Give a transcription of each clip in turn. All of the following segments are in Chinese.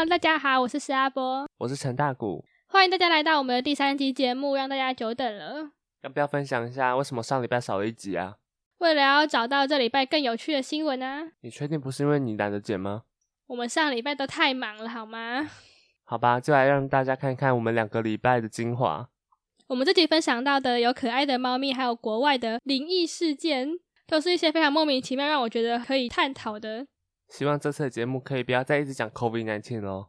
Hello，大家好，我是石阿波，我是陈大谷，欢迎大家来到我们的第三集节目，让大家久等了。要不要分享一下为什么上礼拜少了一集啊？为了要找到这礼拜更有趣的新闻啊，你确定不是因为你懒得剪吗？我们上礼拜都太忙了，好吗？好吧，就来让大家看看我们两个礼拜的精华。我们这集分享到的有可爱的猫咪，还有国外的灵异事件，都是一些非常莫名其妙，让我觉得可以探讨的。希望这次的节目可以不要再一直讲 COVID nineteen 哦。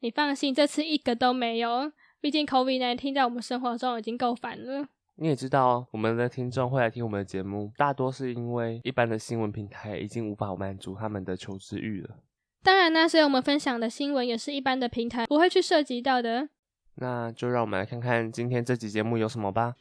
你放心，这次一个都没有。毕竟 COVID nineteen 在我们生活中已经够烦了。你也知道，我们的听众会来听我们的节目，大多是因为一般的新闻平台已经无法满足他们的求知欲了。当然呢，所以我们分享的新闻也是一般的平台不会去涉及到的。那就让我们来看看今天这集节目有什么吧。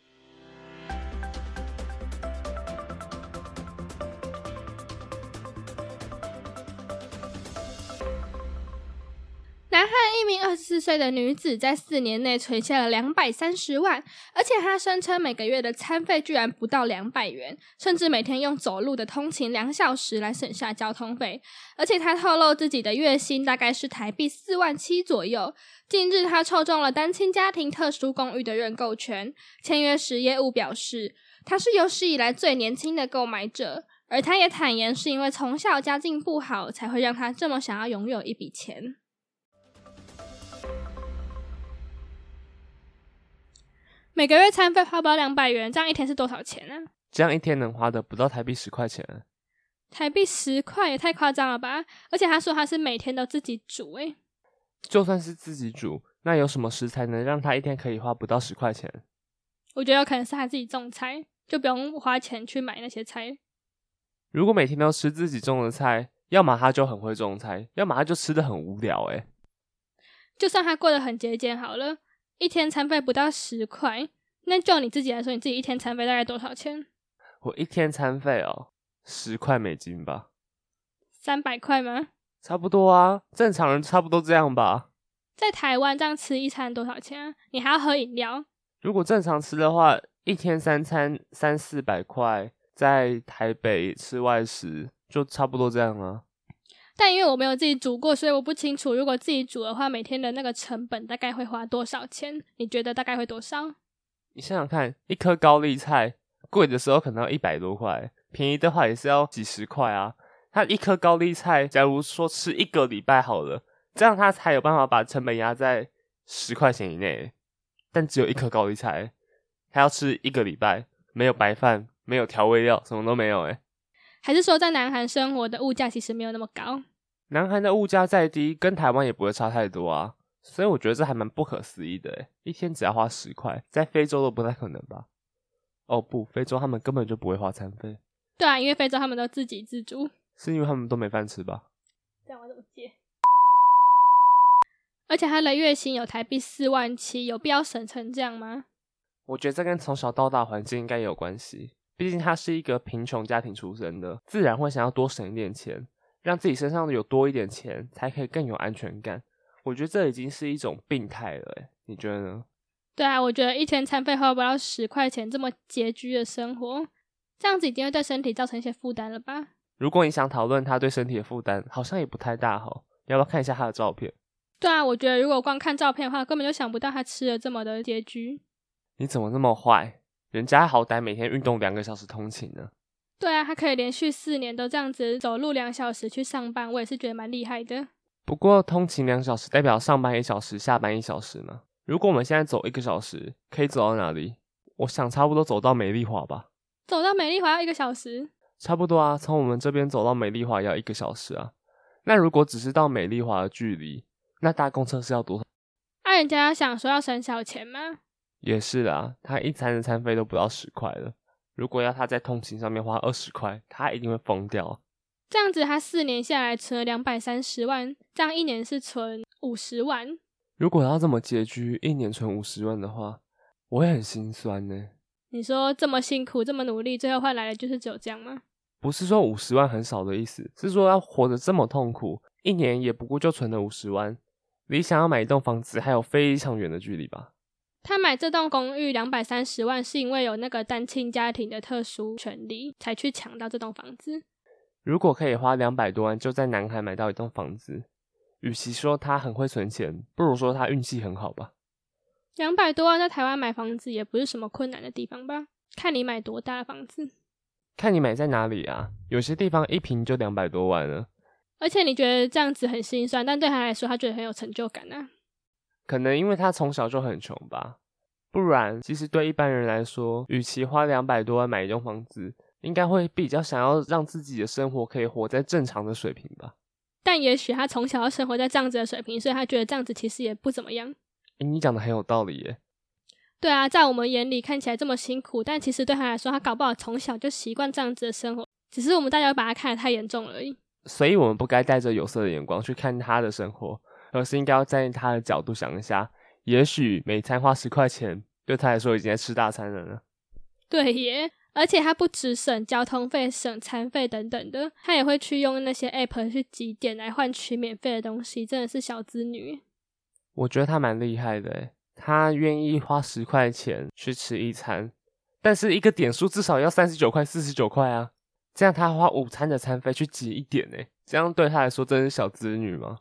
一名二十四岁的女子在四年内存下了两百三十万，而且她声称每个月的餐费居然不到两百元，甚至每天用走路的通勤两小时来省下交通费。而且她透露自己的月薪大概是台币四万七左右。近日，她抽中了单亲家庭特殊公寓的认购权，签约时业务表示，她是有史以来最年轻的购买者，而她也坦言是因为从小家境不好，才会让她这么想要拥有一笔钱。每个月餐费花不到两百元，这样一天是多少钱呢？这样一天能花的不到台币十块钱。台币十块也太夸张了吧！而且他说他是每天都自己煮，诶就算是自己煮，那有什么食材能让他一天可以花不到十块钱？我觉得有可能是他自己种菜，就不用花钱去买那些菜。如果每天都吃自己种的菜，要么他就很会种菜，要么他就吃的很无聊。诶就算他过得很节俭好了。一天餐费不到十块，那就你自己来说，你自己一天餐费大概多少钱？我一天餐费哦，十块美金吧。三百块吗？差不多啊，正常人差不多这样吧。在台湾这样吃一餐多少钱啊？你还要喝饮料。如果正常吃的话，一天三餐三四百块，在台北吃外食就差不多这样啊。但因为我没有自己煮过，所以我不清楚如果自己煮的话，每天的那个成本大概会花多少钱？你觉得大概会多少？你想想看，一颗高丽菜贵的时候可能要一百多块，便宜的话也是要几十块啊。它一颗高丽菜，假如说吃一个礼拜好了，这样它才有办法把成本压在十块钱以内。但只有一颗高丽菜，它要吃一个礼拜，没有白饭，没有调味料，什么都没有，诶还是说，在南韩生活的物价其实没有那么高？南韩的物价再低，跟台湾也不会差太多啊。所以我觉得这还蛮不可思议的，诶一天只要花十块，在非洲都不太可能吧？哦不，非洲他们根本就不会花餐费。对啊，因为非洲他们都自给自足，是因为他们都没饭吃吧？这样我怎么接？而且他的月薪有台币四万七，有必要省成这样吗？我觉得这跟从小到大环境应该有关系。毕竟他是一个贫穷家庭出身的，自然会想要多省一点钱，让自己身上有多一点钱，才可以更有安全感。我觉得这已经是一种病态了，诶你觉得呢？对啊，我觉得一天餐费花不到十块钱，这么拮据的生活，这样子已经会对身体造成一些负担了吧？如果你想讨论他对身体的负担，好像也不太大哈。要不要看一下他的照片？对啊，我觉得如果光看照片的话，根本就想不到他吃的这么的拮据。你怎么那么坏？人家好歹每天运动两个小时通勤呢。对啊，他可以连续四年都这样子走路两小时去上班，我也是觉得蛮厉害的。不过通勤两小时代表上班一小时，下班一小时嘛。如果我们现在走一个小时，可以走到哪里？我想差不多走到美丽华吧。走到美丽华要一个小时？差不多啊，从我们这边走到美丽华要一个小时啊。那如果只是到美丽华的距离，那搭公车是要多少？那人家想说要省小钱吗？也是啦，他一餐的餐费都不到十块了。如果要他在通勤上面花二十块，他一定会疯掉。这样子，他四年下来存了两百三十万，这样一年是存五十万。如果要这么拮据，一年存五十万的话，我会很心酸呢。你说这么辛苦，这么努力，最后换来的就是只有这样吗？不是说五十万很少的意思，是说要活得这么痛苦，一年也不过就存了五十万，离想要买一栋房子还有非常远的距离吧。他买这栋公寓两百三十万，是因为有那个单亲家庭的特殊权利，才去抢到这栋房子。如果可以花两百多万就在南海买到一栋房子，与其说他很会存钱，不如说他运气很好吧。两百多万在台湾买房子也不是什么困难的地方吧？看你买多大的房子，看你买在哪里啊？有些地方一平就两百多万了。而且你觉得这样子很心酸，但对他来说，他觉得很有成就感啊。可能因为他从小就很穷吧，不然其实对一般人来说，与其花两百多万买一栋房子，应该会比较想要让自己的生活可以活在正常的水平吧。但也许他从小要生活在这样子的水平，所以他觉得这样子其实也不怎么样。诶你讲的很有道理耶。对啊，在我们眼里看起来这么辛苦，但其实对他来说，他搞不好从小就习惯这样子的生活，只是我们大家把他看得太严重而已。所以我们不该带着有色的眼光去看他的生活，而是应该要站在他的角度想一下，也许每餐花十块钱，对他来说已经在吃大餐了呢。对耶，而且他不只省交通费、省餐费等等的，他也会去用那些 app 去集点来换取免费的东西，真的是小资女。我觉得他蛮厉害的诶，他愿意花十块钱去吃一餐，但是一个点数至少要三十九块、四十九块啊。这样他花午餐的餐费去挤一点呢，这样对他来说真是小资女吗？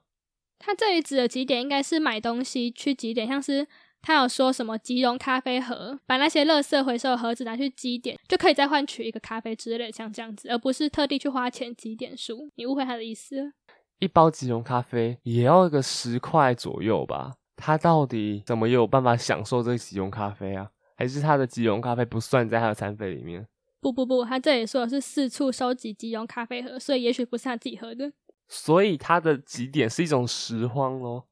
他这里指的几点应该是买东西去几点，像是他有说什么即溶咖啡盒，把那些垃圾回收盒子拿去积点，就可以再换取一个咖啡之类的，像这样子，而不是特地去花钱积点数。你误会他的意思了。一包即溶咖啡也要个十块左右吧？他到底怎么有办法享受这个即溶咖啡啊？还是他的即溶咖啡不算在他的餐费里面？不不不，他这里说的是四处收集即溶咖啡盒，所以也许不是他自己喝的。所以他的几点是一种拾荒咯。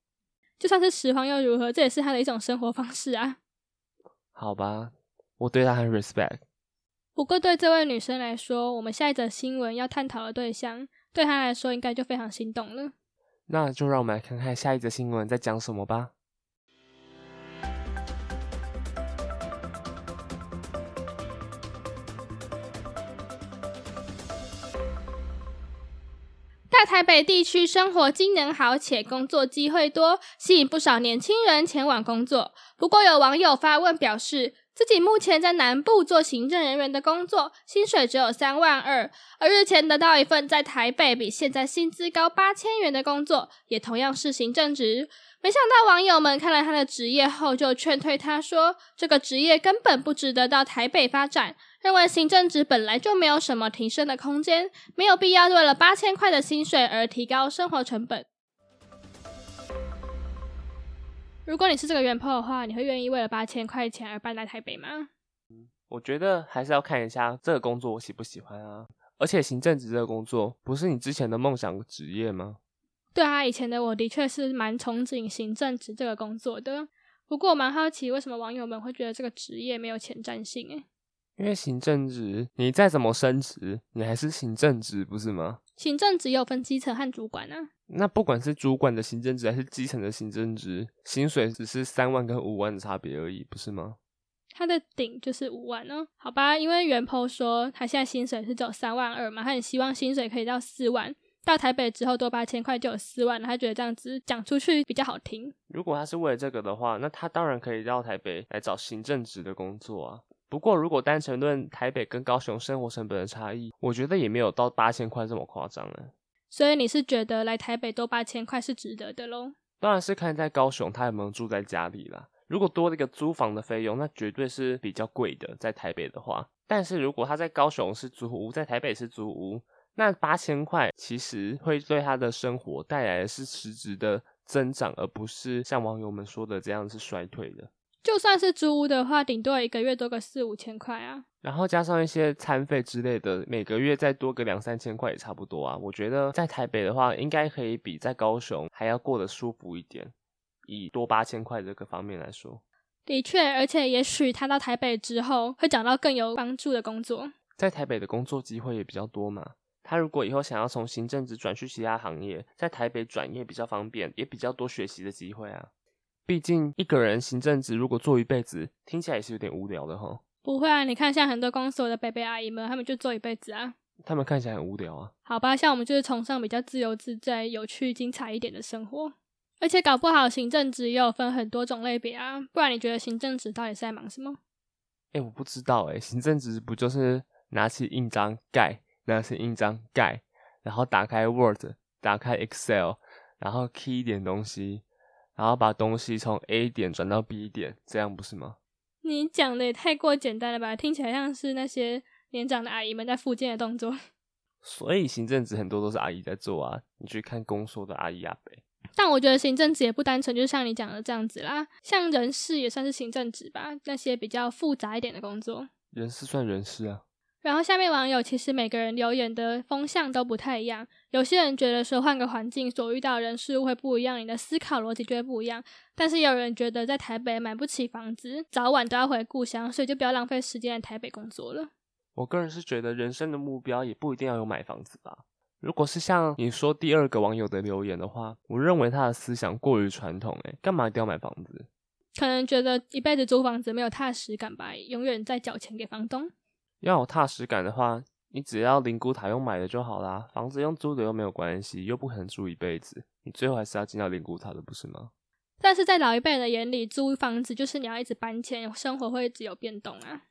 就算是拾荒又如何？这也是他的一种生活方式啊。好吧，我对他很 respect。不过对这位女生来说，我们下一则新闻要探讨的对象，对她来说应该就非常心动了。那就让我们来看看下一则新闻在讲什么吧。台北地区生活机能好且工作机会多，吸引不少年轻人前往工作。不过有网友发问表示，自己目前在南部做行政人员的工作，薪水只有三万二，而日前得到一份在台北比现在薪资高八千元的工作，也同样是行政职。没想到网友们看了他的职业后，就劝退他说，这个职业根本不值得到台北发展。认为行政职本来就没有什么提升的空间，没有必要为了八千块的薪水而提高生活成本。如果你是这个原 po 的话，你会愿意为了八千块钱而搬来台北吗？我觉得还是要看一下这个工作我喜不喜欢啊。而且行政职这个工作不是你之前的梦想职业吗？对啊，以前的我的确是蛮憧憬行政职这个工作的。不过我蛮好奇，为什么网友们会觉得这个职业没有前瞻性？诶因为行政职，你再怎么升职，你还是行政职，不是吗？行政职有分基层和主管啊。那不管是主管的行政职还是基层的行政职，薪水只是三万跟五万的差别而已，不是吗？他的顶就是五万哦，好吧，因为袁坡说他现在薪水是只有三万二嘛，他很希望薪水可以到四万，到台北之后多八千块就有四万了，他觉得这样子讲出去比较好听。如果他是为了这个的话，那他当然可以到台北来找行政职的工作啊。不过，如果单纯论台北跟高雄生活成本的差异，我觉得也没有到八千块这么夸张了。所以你是觉得来台北多八千块是值得的喽？当然是看在高雄他有没有住在家里啦。如果多了一个租房的费用，那绝对是比较贵的。在台北的话，但是如果他在高雄是租屋，在台北是租屋，那八千块其实会对他的生活带来的是实质的增长，而不是像网友们说的这样是衰退的。就算是租屋的话，顶多一个月多个四五千块啊。然后加上一些餐费之类的，每个月再多个两三千块也差不多啊。我觉得在台北的话，应该可以比在高雄还要过得舒服一点。以多八千块这个方面来说，的确，而且也许他到台北之后会找到更有帮助的工作。在台北的工作机会也比较多嘛。他如果以后想要从行政职转去其他行业，在台北转业比较方便，也比较多学习的机会啊。毕竟一个人行政职如果做一辈子，听起来也是有点无聊的哈。不会啊，你看像很多公司的伯伯阿姨们，他们就做一辈子啊。他们看起来很无聊啊。好吧，像我们就是崇尚比较自由自在、有趣、精彩一点的生活。而且搞不好行政职也有分很多种类别啊。不然你觉得行政职到底是在忙什么？哎，我不知道哎。行政职不就是拿起印章盖，拿起印章盖，然后打开 Word，打开 Excel。然后 key 一点东西，然后把东西从 A 点转到 B 点，这样不是吗？你讲的也太过简单了吧？听起来像是那些年长的阿姨们在附件的动作。所以行政职很多都是阿姨在做啊，你去看公说的阿姨阿伯。但我觉得行政职也不单纯，就像你讲的这样子啦，像人事也算是行政职吧，那些比较复杂一点的工作。人事算人事啊。然后下面网友其实每个人留言的风向都不太一样，有些人觉得说换个环境所遇到人事物会不一样，你的思考逻辑就会不一样。但是有人觉得在台北买不起房子，早晚都要回故乡，所以就不要浪费时间在台北工作了。我个人是觉得人生的目标也不一定要有买房子吧。如果是像你说第二个网友的留言的话，我认为他的思想过于传统，诶，干嘛一定要买房子？可能觉得一辈子租房子没有踏实感吧，永远在缴钱给房东。要有踏实感的话，你只要灵骨塔用买的就好啦，房子用租的又没有关系，又不可能住一辈子，你最后还是要进到灵骨塔的，不是吗？但是在老一辈人的眼里，租房子就是你要一直搬迁，生活会一直有变动啊。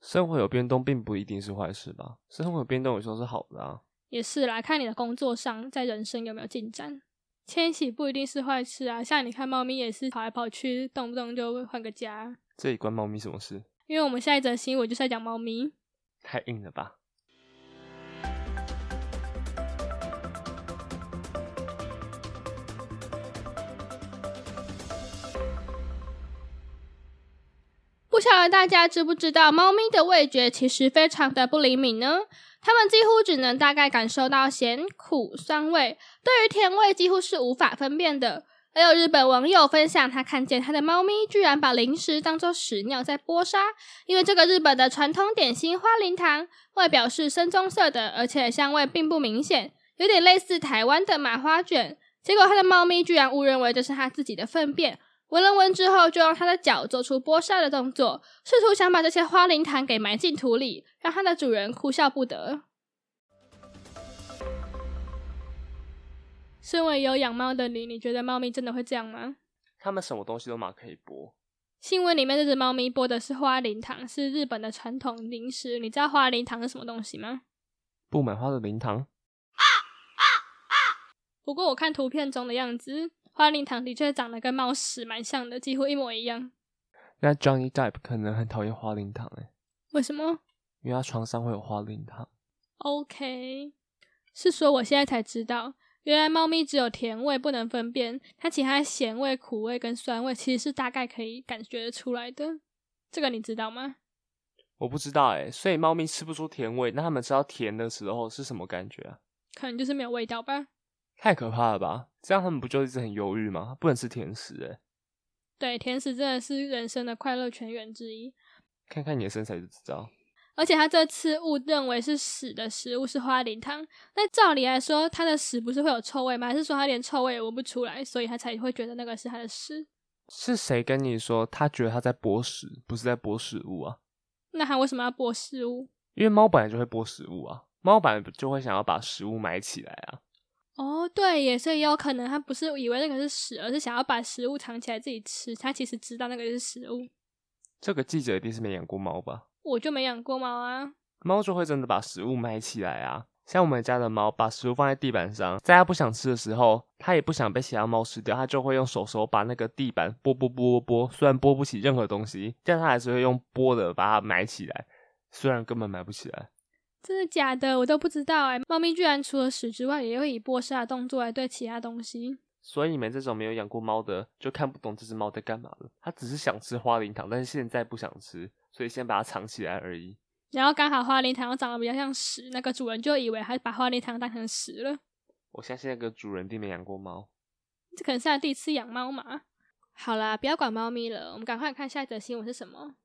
生活有变动并不一定是坏事吧？生活有变动有时候是好的啊。也是啦，看你的工作上，在人生有没有进展。迁徙不一定是坏事啊，像你看猫咪也是跑来跑去，动不动就换个家。这里关猫咪什么事？因为我们下一则新闻就是在讲猫咪。太硬了吧！不晓得大家知不知道，猫咪的味觉其实非常的不灵敏呢。它们几乎只能大概感受到咸、苦、酸味，对于甜味几乎是无法分辨的。还有日本网友分享，他看见他的猫咪居然把零食当做屎尿在剥沙，因为这个日本的传统点心花灵糖外表是深棕色的，而且香味并不明显，有点类似台湾的麻花卷。结果他的猫咪居然误认为这是他自己的粪便，闻了闻之后，就用他的脚做出剥沙的动作，试图想把这些花灵糖给埋进土里，让它的主人哭笑不得。身为有养猫的你，你觉得猫咪真的会这样吗？它们什么东西都嘛可以剥。新闻里面这只猫咪剥的是花灵糖，是日本的传统零食。你知道花灵糖是什么东西吗？布满花的灵糖。不过我看图片中的样子，花灵糖的确长得跟猫屎蛮像的，几乎一模一样。那 Johnny Depp 可能很讨厌花灵糖诶。为什么？因为他床上会有花灵糖。OK，是说我现在才知道。原来猫咪只有甜味不能分辨，它其他咸味、苦味跟酸味其实是大概可以感觉得出来的。这个你知道吗？我不知道哎，所以猫咪吃不出甜味，那它们吃到甜的时候是什么感觉啊？可能就是没有味道吧。太可怕了吧？这样它们不就一直很忧郁吗？不能吃甜食哎。对，甜食真的是人生的快乐泉源之一。看看你的身材就知道。而且他这次误认为是屎的食物是花灵汤，那照理来说，他的屎不是会有臭味吗？还是说他连臭味也闻不出来，所以他才会觉得那个是他的屎？是谁跟你说他觉得他在剥屎，不是在剥食物啊？那他为什么要剥食物？因为猫本来就会剥食物啊，猫本来就会想要把食物埋起来啊。哦，对，也所以有可能他不是以为那个是屎，而是想要把食物藏起来自己吃。他其实知道那个是食物。这个记者一定是没养过猫吧？我就没养过猫啊，猫就会真的把食物埋起来啊。像我们家的猫，把食物放在地板上，在它不想吃的时候，它也不想被其他猫吃掉，它就会用手手把那个地板拨拨拨拨，虽然拨不起任何东西，但它还是会用拨的把它埋起来，虽然根本埋不起来。真的假的？我都不知道哎。猫咪居然除了屎之外，也会以剥沙的动作来对其他东西。所以你们这种没有养过猫的，就看不懂这只猫在干嘛了。它只是想吃花灵糖，但是现在不想吃。所以先把它藏起来而已。然后刚好花灵糖又长得比较像屎，那个主人就以为它把花灵糖当成屎了。我相信那个主人并没养过猫，这可能是他第一次养猫嘛。好啦，不要管猫咪了，我们赶快看下一则新闻是什么。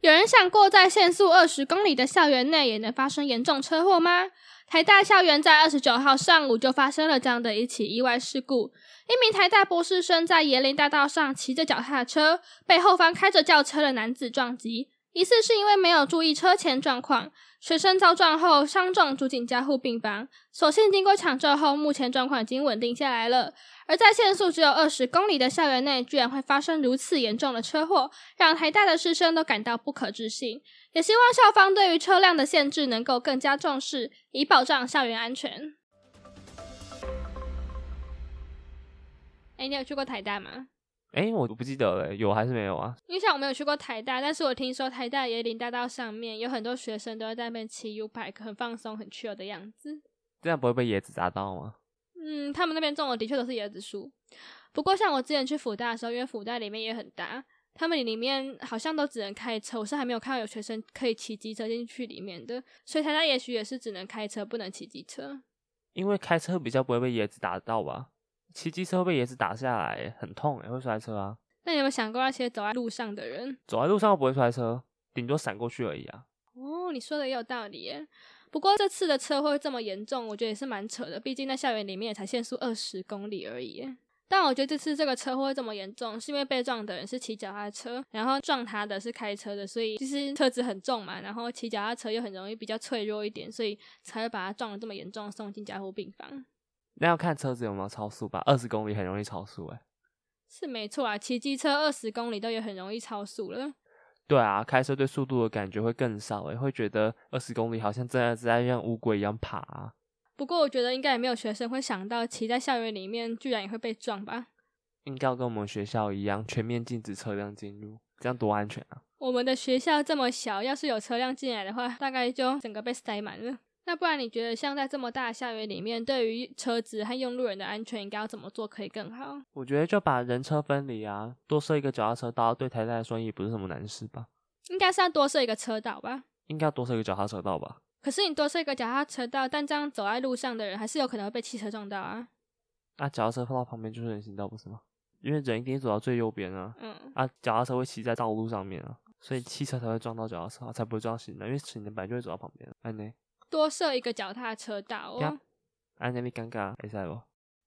有人想过，在限速二十公里的校园内也能发生严重车祸吗？台大校园在二十九号上午就发生了这样的一起意外事故。一名台大博士生在椰林大道上骑着脚踏车，被后方开着轿车的男子撞击，疑似是因为没有注意车前状况。学生遭撞后伤重，住进加护病房。所幸经过抢救后，目前状况已经稳定下来了。而在限速只有二十公里的校园内，居然会发生如此严重的车祸，让台大的师生都感到不可置信。也希望校方对于车辆的限制能够更加重视，以保障校园安全。哎，你有去过台大吗？哎，我不记得了，有还是没有啊？因为像我没有去过台大，但是我听说台大椰林大道上面有很多学生都在那边骑 U bike，很放松、很 chill 的样子。这样不会被椰子砸到吗？嗯，他们那边种的的确都是椰子树。不过像我之前去福大的时候，因为福大里面也很大，他们里面好像都只能开车，我是还没有看到有学生可以骑机车进去里面的。所以台大也许也是只能开车，不能骑机车。因为开车比较不会被椰子打到吧？骑机车被椰子打下来，很痛诶，会摔车啊。那你有没有想过那些走在路上的人？走在路上不会摔车，顶多闪过去而已啊。哦，你说的也有道理耶。不过这次的车祸这么严重，我觉得也是蛮扯的。毕竟在校园里面也才限速二十公里而已。但我觉得这次这个车祸这么严重，是因为被撞的人是骑脚踏车，然后撞他的是开车的，所以就是车子很重嘛，然后骑脚踏车又很容易比较脆弱一点，所以才会把他撞得这么严重，送进加护病房。那要看车子有没有超速吧，二十公里很容易超速诶。是没错啊，骑机车二十公里都也很容易超速了。对啊，开车对速度的感觉会更少诶，会觉得二十公里好像真的在像乌龟一样爬。不过我觉得应该也没有学生会想到骑在校园里面居然也会被撞吧？应该要跟我们学校一样，全面禁止车辆进入，这样多安全啊！我们的学校这么小，要是有车辆进来的话，大概就整个被塞满了。那不然你觉得像在这么大的校园里面，对于车子和用路人的安全，应该要怎么做可以更好？我觉得就把人车分离啊，多设一个脚踏车道，对台大来说也不是什么难事吧？应该是要多设一个车道吧？应该要多设一个脚踏车道吧？可是你多设一个脚踏车道，但这样走在路上的人还是有可能会被汽车撞到啊！啊，脚踏车放到旁边就是人行道，不是吗？因为人一定走到最右边啊。嗯。啊，脚踏车会骑在道路上面啊，所以汽车才会撞到脚踏车，才不会撞行人，因为行人本来就会走到旁边。哎呢？多设一个脚踏车道哦。安尼你尴尬，会使不？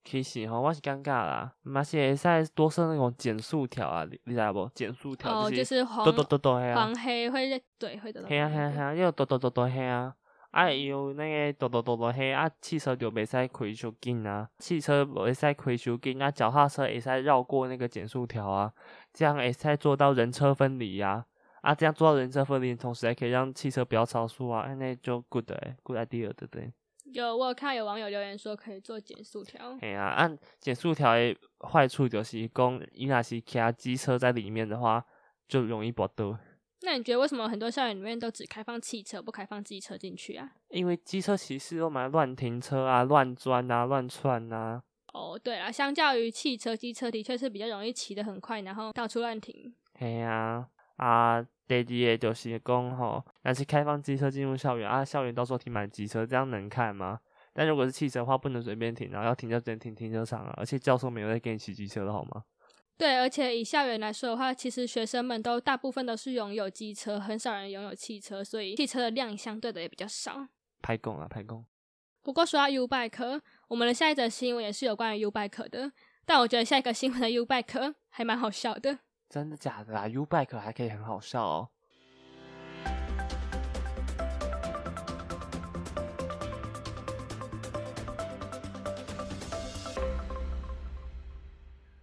其实吼，我是尴尬啦，嘛是会使多设那种减速条啊，你你知不？减速条哦，就是黄黄黑会对会的。黑啊黑啊黑啊，又哆哆哆哆黑啊！啊有那个哆哆哆哆黑啊，汽车就袂使开伤紧啊，汽车袂使开伤紧啊，脚踏车会使绕过那个减速条啊，这样会使做到人车分离呀。啊，这样做到人车分离，同时还可以让汽车不要超速啊，那就 good 诶，good idea 对不对？有，我有看有网友留言说可以做减速条。哎呀，按减速条的坏处就是，讲伊那是其他机车在里面的话，就容易爆到。那你觉得为什么很多校园里面都只开放汽车，不开放机车进去啊？因为机车骑士都蛮乱停车啊，乱钻啊，乱窜啊。哦，对了，相较于汽车，机车的确是比较容易骑得很快，然后到处乱停。哎呀，啊。第二个就是讲吼，但是开放机车进入校园啊，校园到时候停满机车，这样能看吗？但如果是汽车的话，不能随便停，然后要停就直停停车场啊。而且教授没有在给你骑机车的好吗？对，而且以校园来说的话，其实学生们都大部分都是拥有机车，很少人拥有汽车，所以汽车的量相对的也比较少。拍供啊，拍供。不过说到 U bike，我们的下一则新闻也是有关于 U bike 的，但我觉得下一个新闻的 U bike 还蛮好笑的。真的假的啊？U bike 还可以很好笑哦。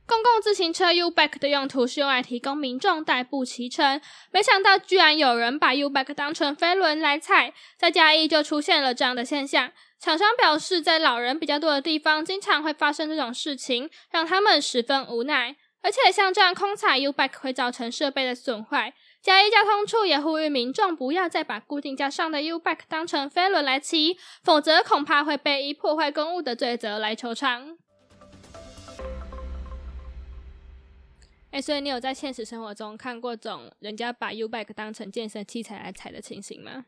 公共自行车 U bike 的用途是用来提供民众代步骑乘，没想到居然有人把 U bike 当成飞轮来踩，在嘉义就出现了这样的现象。厂商表示，在老人比较多的地方，经常会发生这种事情，让他们十分无奈。而且像这样空踩 U bike 会造成设备的损坏，嘉义交通处也呼吁民众不要再把固定架上的 U bike 当成飞轮来骑，否则恐怕会被以破坏公物的罪责来求偿。哎，所以你有在现实生活中看过种人家把 U bike 当成健身器材来踩的情形吗？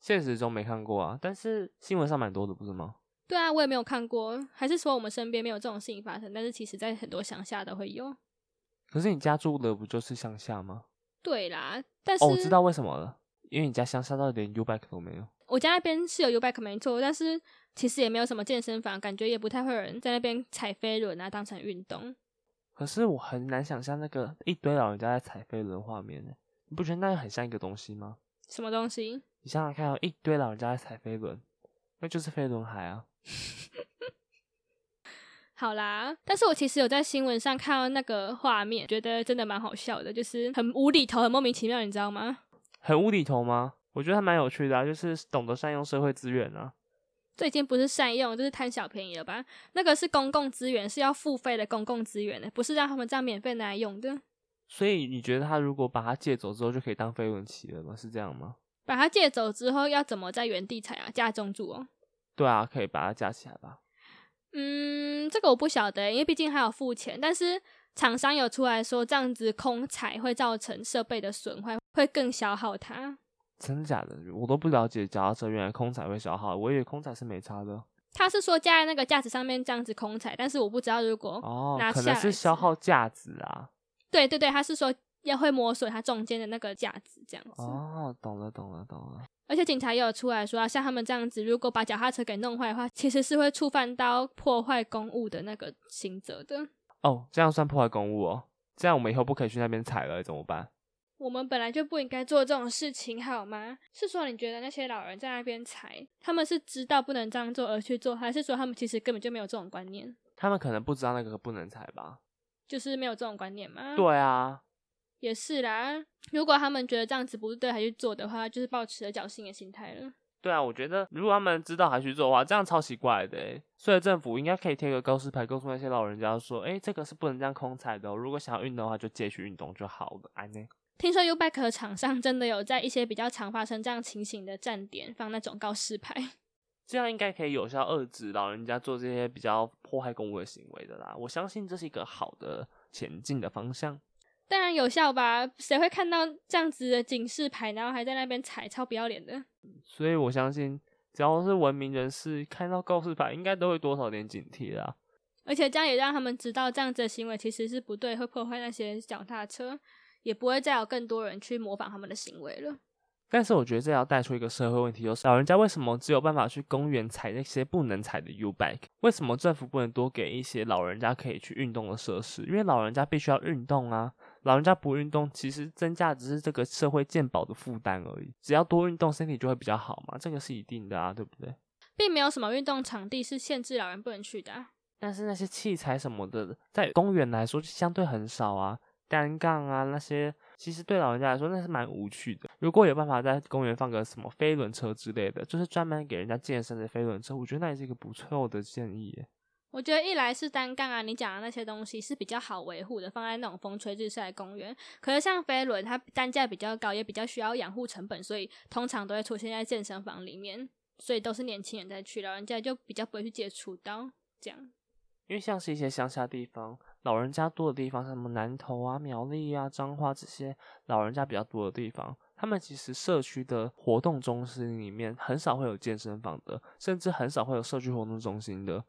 现实中没看过啊，但是新闻上蛮多的，不是吗？对啊，我也没有看过，还是说我们身边没有这种事情发生？但是其实，在很多乡下都会有。可是你家住的不就是乡下吗？对啦，但是哦，我知道为什么了，因为你家乡下到连 U bike 都没有。我家那边是有 U bike 没错，但是其实也没有什么健身房，感觉也不太会有人在那边踩飞轮啊，当成运动。可是我很难想象那个一堆老人家在踩飞轮画面呢，你不觉得那很像一个东西吗？什么东西？你想想看，一堆老人家在踩飞轮，那就是飞轮海啊。好啦，但是我其实有在新闻上看到那个画面，觉得真的蛮好笑的，就是很无厘头、很莫名其妙，你知道吗？很无厘头吗？我觉得还蛮有趣的啊，就是懂得善用社会资源啊。这已经不是善用，就是贪小便宜了吧？那个是公共资源，是要付费的公共资源的，不是让他们这样免费拿来用的。所以你觉得他如果把它借走之后，就可以当飞轮骑了吗？是这样吗？把它借走之后，要怎么在原地踩啊？架中住哦。对啊，可以把它架起来吧。嗯，这个我不晓得，因为毕竟还有付钱。但是厂商有出来说，这样子空踩会造成设备的损坏，会更消耗它。真的假的？我都不了解脚踏车原来空踩会消耗，我以为空踩是没差的。他是说架在那个架子上面这样子空踩，但是我不知道如果哦，拿可能是消耗架子啊。对对对，他是说要会磨损它中间的那个架子这样子。哦，懂了懂了懂了。而且警察也有出来说，像他们这样子，如果把脚踏车给弄坏的话，其实是会触犯到破坏公物的那个刑责的。哦，这样算破坏公物哦？这样我们以后不可以去那边踩了，怎么办？我们本来就不应该做这种事情，好吗？是说你觉得那些老人在那边踩，他们是知道不能这样做而去做，还是说他们其实根本就没有这种观念？他们可能不知道那个不能踩吧？就是没有这种观念吗？对啊。也是啦，如果他们觉得这样子不是对，还去做的话，就是抱持了侥幸的心态了。对啊，我觉得如果他们知道还去做的话，这样超奇怪的。所以政府应该可以贴个告示牌，告诉那些老人家说：“哎，这个是不能这样空踩的。如果想要运动的话，就继续运动就好了。”安呢？听说 Ubike 厂商真的有在一些比较常发生这样情形的站点放那种告示牌，这样应该可以有效遏制老人家做这些比较破坏公物的行为的啦。我相信这是一个好的前进的方向。当然有效吧？谁会看到这样子的警示牌，然后还在那边踩，超不要脸的。所以我相信，只要是文明人士看到告示牌，应该都会多少点警惕啦。而且这样也让他们知道，这样子的行为其实是不对，会破坏那些脚踏车，也不会再有更多人去模仿他们的行为了。但是我觉得这要带出一个社会问题，就是老人家为什么只有办法去公园踩那些不能踩的 U bike？为什么政府不能多给一些老人家可以去运动的设施？因为老人家必须要运动啊。老人家不运动，其实增加只是这个社会健保的负担而已。只要多运动，身体就会比较好嘛，这个是一定的啊，对不对？并没有什么运动场地是限制老人不能去的。啊但是那些器材什么的，在公园来说相对很少啊，单杠啊那些，其实对老人家来说那是蛮无趣的。如果有办法在公园放个什么飞轮车之类的，就是专门给人家健身的飞轮车，我觉得那也是一个不错的建议。我觉得一来是单杠啊，你讲的那些东西是比较好维护的，放在那种风吹日晒公园。可是像飞轮，它单价比较高，也比较需要养护成本，所以通常都会出现在健身房里面，所以都是年轻人在去，老人家就比较不会去接触到这样。因为像是一些乡下地方，老人家多的地方，像什么南投啊、苗栗啊、彰化这些老人家比较多的地方，他们其实社区的活动中心里面很少会有健身房的，甚至很少会有社区活动中心的。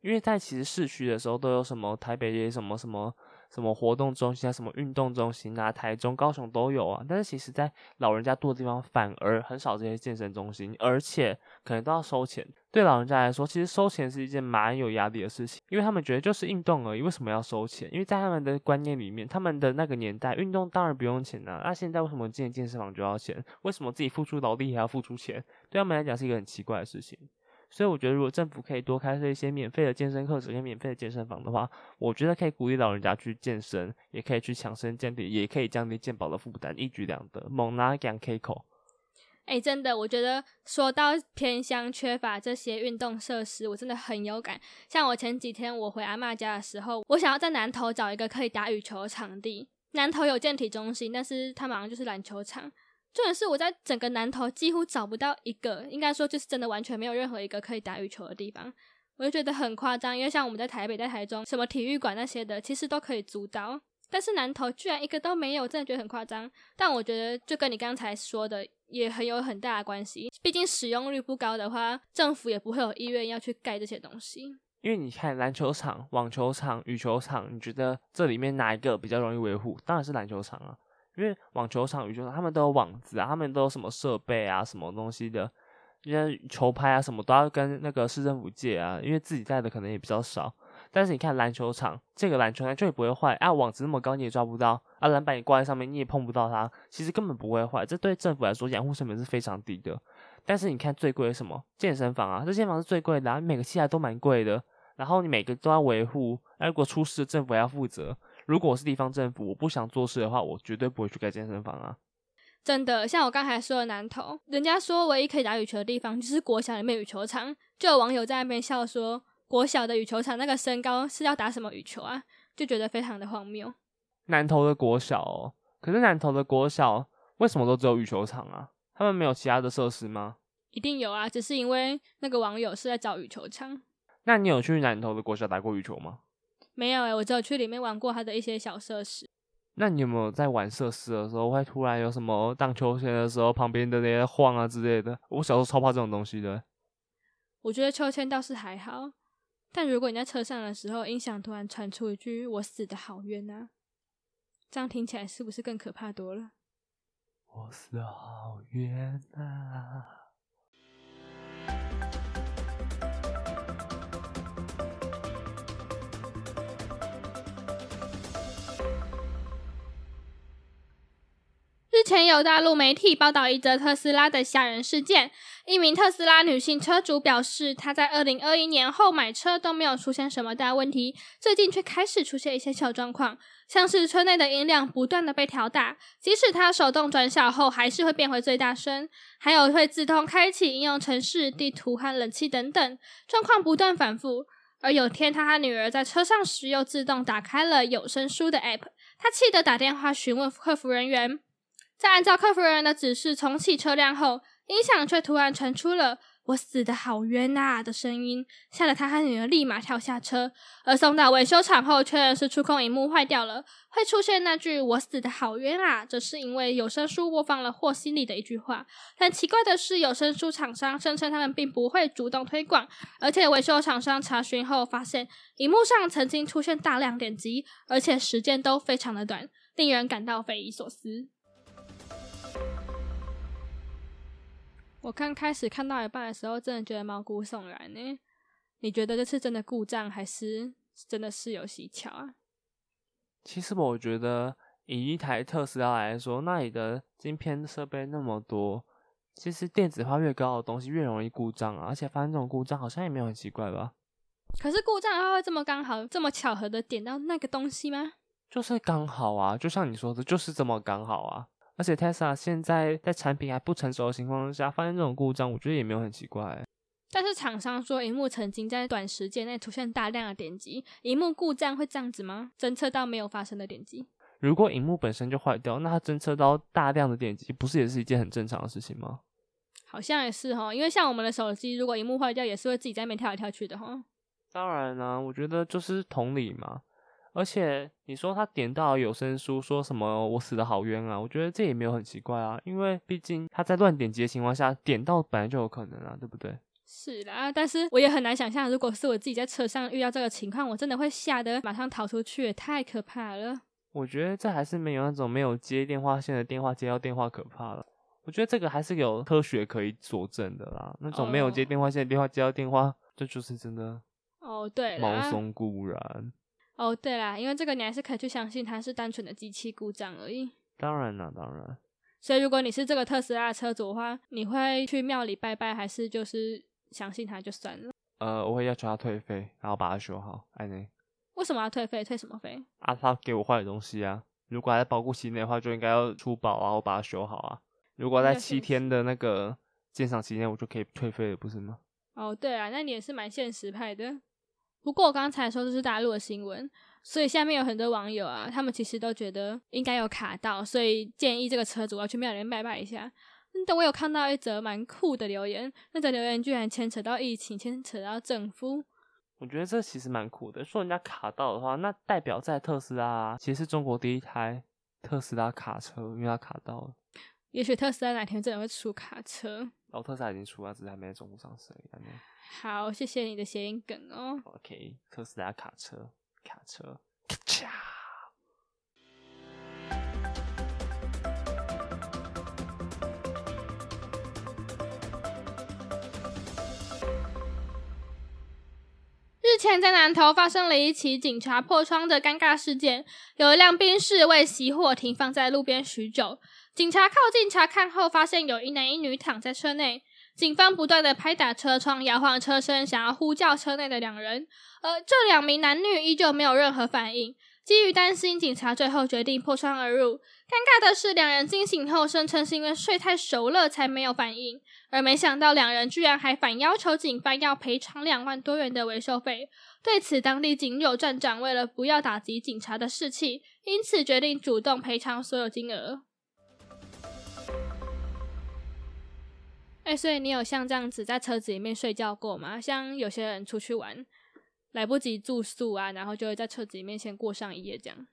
因为在其实市区的时候都有什么台北也什么什么什么活动中心啊，什么运动中心啊，台中、高雄都有啊。但是其实，在老人家多的地方反而很少这些健身中心，而且可能都要收钱。对老人家来说，其实收钱是一件蛮有压力的事情，因为他们觉得就是运动而已，为什么要收钱？因为在他们的观念里面，他们的那个年代运动当然不用钱啊。那现在为什么进健身房就要钱？为什么自己付出劳力还要付出钱？对他们来讲是一个很奇怪的事情。所以我觉得，如果政府可以多开设一些免费的健身课程跟免费的健身房的话，我觉得可以鼓励老人家去健身，也可以去强身健体，也可以降低健保的负担，一举两得，猛拿两 K 口。哎，真的，我觉得说到偏乡缺乏这些运动设施，我真的很有感。像我前几天我回阿妈家的时候，我想要在南头找一个可以打羽球的场地，南头有健体中心，但是它马上就是篮球场。重点是我在整个南头几乎找不到一个，应该说就是真的完全没有任何一个可以打羽球的地方，我就觉得很夸张。因为像我们在台北、在台中，什么体育馆那些的，其实都可以租到，但是南头居然一个都没有，真的觉得很夸张。但我觉得就跟你刚才说的也很有很大的关系，毕竟使用率不高的话，政府也不会有意愿要去盖这些东西。因为你看篮球场、网球场、羽球场，你觉得这里面哪一个比较容易维护？当然是篮球场啊。因为网球场、羽球场，他们都有网子啊，他们都有什么设备啊、什么东西的，因为球拍啊什么都要跟那个市政府借啊，因为自己带的可能也比较少。但是你看篮球场，这个篮球台就也不会坏啊，网子那么高你也抓不到啊，篮板你挂在上面你也碰不到它，其实根本不会坏。这对政府来说养护成本是非常低的。但是你看最贵的什么健身房啊，这健身房是最贵的，每个器材都蛮贵的。然后你每个都要维护，那如果出事，政府要负责。如果我是地方政府，我不想做事的话，我绝对不会去盖健身房啊。真的，像我刚才说的南投，人家说唯一可以打羽球的地方就是国小里面羽球场，就有网友在那边笑说，国小的羽球场那个身高是要打什么羽球啊？就觉得非常的荒谬。南投的国小哦，可是南投的国小为什么都只有羽球场啊？他们没有其他的设施吗？一定有啊，只是因为那个网友是在找羽球场。那你有去南投的国小打过羽球吗？没有诶、我只有去里面玩过它的一些小设施。那你有没有在玩设施的时候，会突然有什么荡秋千的时候，旁边的那些晃啊之类的？我小时候超怕这种东西的。我觉得秋千倒是还好，但如果你在车上的时候，音响突然传出一句“我死的好冤啊”，这样听起来是不是更可怕多了？我死好冤啊！前有大陆媒体报道一则特斯拉的吓人事件。一名特斯拉女性车主表示，她在二零二一年后买车都没有出现什么大问题，最近却开始出现一些小状况，像是车内的音量不断的被调大，即使她手动转小后还是会变回最大声，还有会自动开启应用程式、地图和冷气等等，状况不断反复。而有天，他和女儿在车上时又自动打开了有声书的 App，他气得打电话询问客服人员。在按照客服人员的指示重启车辆后，音响却突然传出了“我死的好冤啊”的声音，吓得他和女儿立马跳下车。而送到维修厂后，确认是触控荧幕坏掉了，会出现那句“我死的好冤啊”，这是因为有声书播放了和稀泥的一句话。但奇怪的是，有声书厂商声称他们并不会主动推广，而且维修厂商查询后发现，荧幕上曾经出现大量点击，而且时间都非常的短，令人感到匪夷所思。我刚开始看到一半的时候，真的觉得毛骨悚然呢。你觉得这是真的故障，还是真的是有蹊跷啊？其实我觉得，以一台特斯拉来说，那里的晶片设备那么多，其实电子化越高的东西越容易故障啊。而且发生这种故障，好像也没有很奇怪吧？可是故障的话，会这么刚好、这么巧合的点到那个东西吗？就是刚好啊，就像你说的，就是这么刚好啊。而且 Tesla 现在在产品还不成熟的情况下发生这种故障，我觉得也没有很奇怪。但是厂商说，荧幕曾经在短时间内出现大量的点击，荧幕故障会这样子吗？侦测到没有发生的点击？如果荧幕本身就坏掉，那它侦测到大量的点击，不是也是一件很正常的事情吗？好像也是哈，因为像我们的手机，如果荧幕坏掉，也是会自己在那边跳来跳去的哈。当然啦、我觉得就是同理嘛。而且你说他点到有声书，说什么我死的好冤啊？我觉得这也没有很奇怪啊，因为毕竟他在乱点击的情况下点到本来就有可能啊，对不对？是啦，但是我也很难想象，如果是我自己在车上遇到这个情况，我真的会吓得马上逃出去，也太可怕了。我觉得这还是没有那种没有接电话线的电话接到电话可怕了。我觉得这个还是有科学可以佐证的啦。那种没有接哦电话线的电话接到电话，这就是真的哦，对毛，松固然。哦，对啦，因为这个你还是可以去相信它是单纯的机器故障而已。当然啦，当然。所以，如果你是这个特斯拉的车主的话，你会去庙里拜拜，还是就是相信它就算了？呃，我会要求他退费，然后把它修好。哎呢，为什么要退费？退什么费？啊，他给我坏的东西啊，如果还在保护期内的话，就应该要出保啊，我把它修好啊。如果在七天的那个鉴赏期内，我就可以退费了，不是吗？哦，对啊，那你也是蛮现实派的。不过我刚才说这是大陆的新闻，所以下面有很多网友啊，他们其实都觉得应该有卡到，所以建议这个车主要去庙里面拜拜一下。嗯但我有看到一则蛮酷的留言，那则留言居然牵扯到疫情，牵扯到政府。我觉得这其实蛮酷的。说人家卡到的话，那代表在特斯拉啊其实是中国第一台特斯拉卡车，因为它卡到了。也许特斯拉哪天真的会出卡车。然后特斯拉已经出了，只是还没在中国上市而已。好，谢谢你的谐音梗哦。OK，特斯拉卡车，卡车，咔嚓。日前在南投发生了一起警察破窗的尴尬事件，有一辆宾士为熄火停放在路边许久，警察靠近查看后，发现有一男一女躺在车内。警方不断的拍打车窗，摇晃车身，想要呼叫车内的两人，而这两名男女依旧没有任何反应。基于担心，警察最后决定破窗而入。尴尬的是，两人惊醒后声称是因为睡太熟了才没有反应，而没想到两人居然还反要求警方要赔偿两万多元的维修费。对此，当地警友站长为了不要打击警察的士气，因此决定主动赔偿所有金额。哎，所以你有像这样子在车子里面睡觉过吗？像有些人出去玩。来不及住宿啊，然后就会在车子里面先过上一夜这样。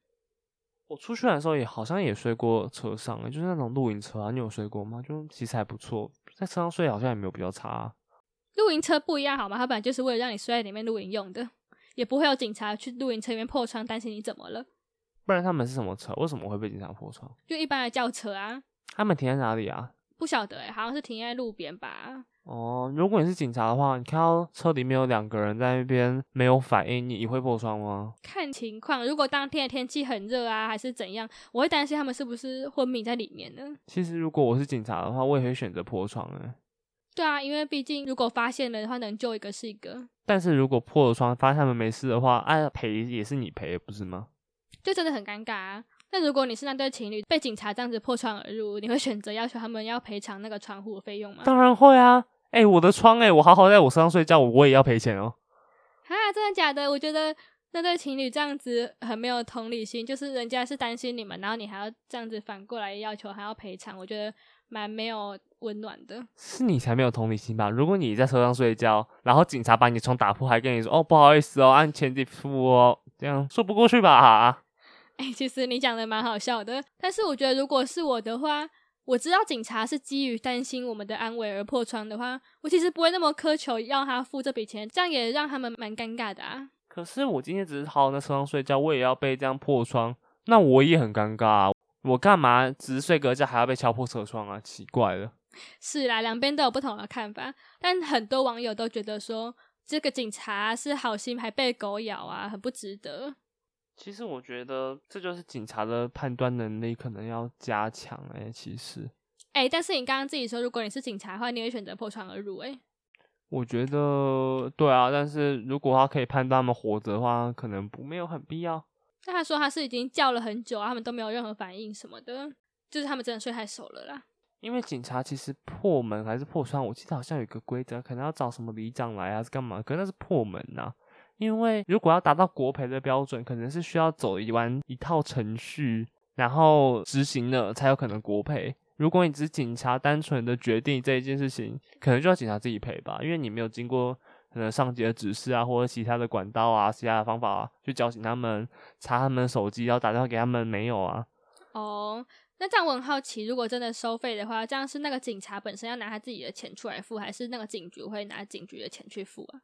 我出去玩的时候也好像也睡过车上，就是那种露营车啊。你有睡过吗？就其实还不错，在车上睡好像也没有比较差。露营车不一样好吗？它本来就是为了让你睡在里面露营用的，也不会有警察去露营车里面破窗，担心你怎么了。不然他们是什么车？为什么会被警察破窗？就一般的轿车啊。他们停在哪里啊？不晓得哎，好像是停在路边吧。哦，如果你是警察的话，你看到车里面有两个人在那边没有反应，你会破窗吗？看情况，如果当天的天气很热啊，还是怎样，我会担心他们是不是昏迷在里面呢？其实如果我是警察的话，我也会选择破窗诶。对啊，因为毕竟如果发现了的话，能救一个是一个。但是如果破了窗，发现他们没事的话，哎，赔也是你赔，不是吗？就真的很尴尬啊。那如果你是那对情侣被警察这样子破窗而入，你会选择要求他们要赔偿那个窗户的费用吗？当然会啊。哎，我的窗哎，我好好在我身上睡觉，我也要赔钱哦。啊，真的假的？我觉得那对情侣这样子很没有同理心，就是人家是担心你们，然后你还要这样子反过来要求还要赔偿，我觉得蛮没有温暖的。是你才没有同理心吧？如果你在车上睡觉，然后警察把你窗打破，还跟你说哦不好意思哦，按钱得付哦，这样说不过去吧？哎，其实你讲的蛮好笑的，但是我觉得如果是我的话。我知道警察是基于担心我们的安危而破窗的话，我其实不会那么苛求要他付这笔钱，这样也让他们蛮尴尬的啊。可是我今天只是好好在车上睡觉，我也要被这样破窗，那我也很尴尬。啊我干嘛只是睡个觉还要被敲破车窗啊？奇怪了。是啦，两边都有不同的看法，但很多网友都觉得说这个警察是好心还被狗咬啊，很不值得。其实我觉得这就是警察的判断能力可能要加强哎，其实，哎，但是你刚刚自己说，如果你是警察的话，你会选择破窗而入哎。我觉得对啊，但是如果他可以判断他们活着的话，可能不没有很必要。那他说他是已经叫了很久啊，他们都没有任何反应什么的，就是他们真的睡太熟了啦。因为警察其实破门还是破窗，我记得好像有一个规则，可能要找什么里长来啊，是干嘛？可是那是破门呐。因为如果要达到国赔的标准，可能是需要走一完一套程序，然后执行了才有可能国赔。如果你只是警察单纯的决定这一件事情，可能就要警察自己赔吧，因为你没有经过可能上级的指示啊，或者其他的管道啊，其他的方法啊，去叫醒他们查他们手机，然后打电话给他们没有啊？哦，那这样我很好奇，如果真的收费的话，这样是那个警察本身要拿他自己的钱出来付，还是那个警局会拿警局的钱去付啊？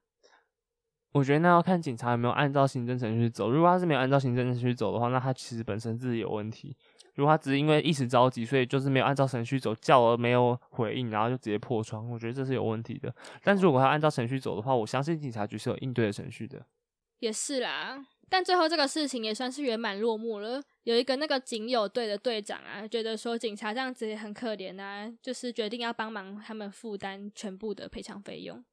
我觉得那要看警察有没有按照行政程序走。如果他是没有按照行政程序走的话，那他其实本身自己有问题。如果他只是因为一时着急，所以就是没有按照程序走，叫了没有回应，然后就直接破窗，我觉得这是有问题的。但如果他按照程序走的话，我相信警察局是有应对的程序的。也是啦，但最后这个事情也算是圆满落幕了。有一个那个警友队的队长啊，觉得说警察这样子也很可怜啊，就是决定要帮忙他们负担全部的赔偿费用。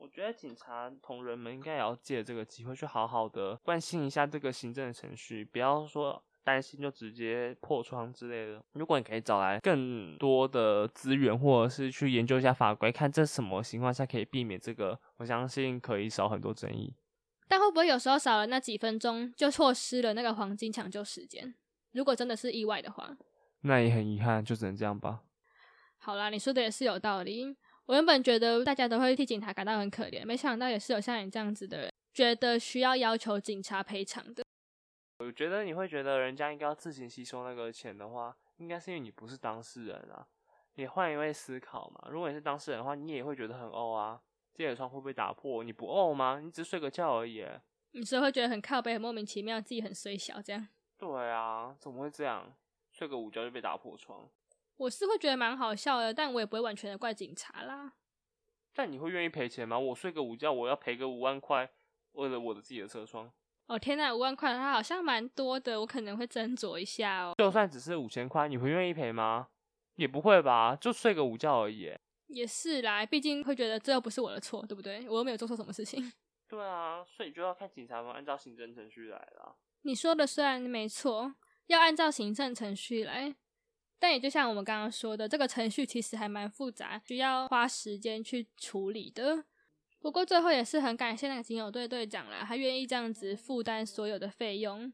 我觉得警察同仁们应该也要借这个机会去好好的关心一下这个行政的程序，不要说担心就直接破窗之类的。如果你可以找来更多的资源，或者是去研究一下法规，看这什么情况下可以避免这个，我相信可以少很多争议。但会不会有时候少了那几分钟，就错失了那个黄金抢救时间？如果真的是意外的话，那也很遗憾，就只能这样吧。好啦，你说的也是有道理。我原本觉得大家都会替警察感到很可怜，没想到也是有像你这样子的人，觉得需要要求警察赔偿的。我觉得你会觉得人家应该要自行吸收那个钱的话，应该是因为你不是当事人啊。你换一位思考嘛，如果你是当事人的话，你也会觉得很呕啊。这个窗会不会打破？你不呕吗？你只是睡个觉而已。你是会觉得很靠背，很莫名其妙，自己很衰小这样？对啊，怎么会这样？睡个午觉就被打破窗？我是会觉得蛮好笑的，但我也不会完全的怪警察啦。但你会愿意赔钱吗？我睡个午觉，我要赔个五万块，为了我的自己的车窗。哦天呐，五万块它好像蛮多的，我可能会斟酌一下哦。就算只是五千块，你会愿意赔吗？也不会吧，就睡个午觉而已。也是啦，毕竟会觉得这又不是我的错，对不对？我又没有做错什么事情。对啊，所以就要看警察们按照行政程序来啦。你说的虽然没错，要按照行政程序来，但也就像我们刚刚说的，这个程序其实还蛮复杂，需要花时间去处理的。不过最后也是很感谢那个警友队队长啦，他愿意这样子负担所有的费用，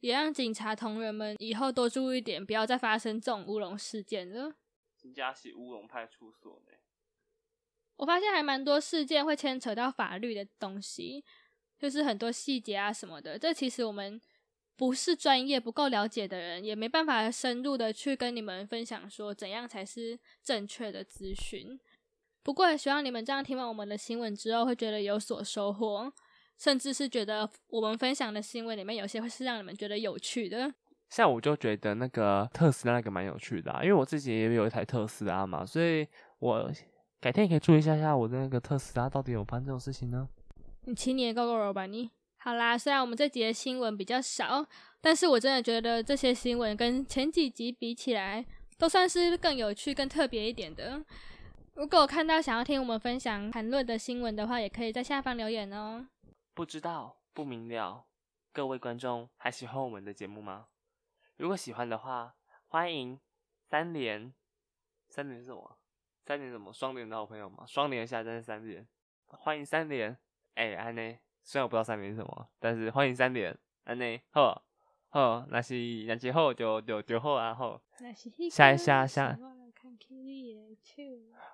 也让警察同仁们以后多注意点，不要再发生这种乌龙事件了。新加西乌龙派出所呢？我发现还蛮多事件会牵扯到法律的东西，就是很多细节啊什么的。这其实我们不是专业、不够了解的人，也没办法深入的去跟你们分享说怎样才是正确的资讯。不过，也希望你们这样听完我们的新闻之后，会觉得有所收获，甚至是觉得我们分享的新闻里面有些会是让你们觉得有趣的。像我就觉得那个特斯拉那个蛮有趣的，啊因为我自己也有一台特斯拉嘛，所以我改天也可以注意一下下我的那个特斯拉到底有发生这种事情呢？你七年够够了吧你？好啦，虽然我们这集的新闻比较少，但是我真的觉得这些新闻跟前几集比起来，都算是更有趣、更特别一点的。如果看到想要听我们分享谈论的新闻的话，也可以在下方留言哦。不知道，不明了，各位观众还喜欢我们的节目吗？如果喜欢的话，欢迎三连，三连是什么？三连什么？双连的好朋友吗？双连下站三连，欢迎三连。哎，安内，虽然我不知道三点是什么，但是欢迎三点，安内，好，好，那是那是好就就就好啊，好。下下下。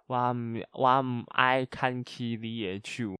我唔我唔爱看起你的手。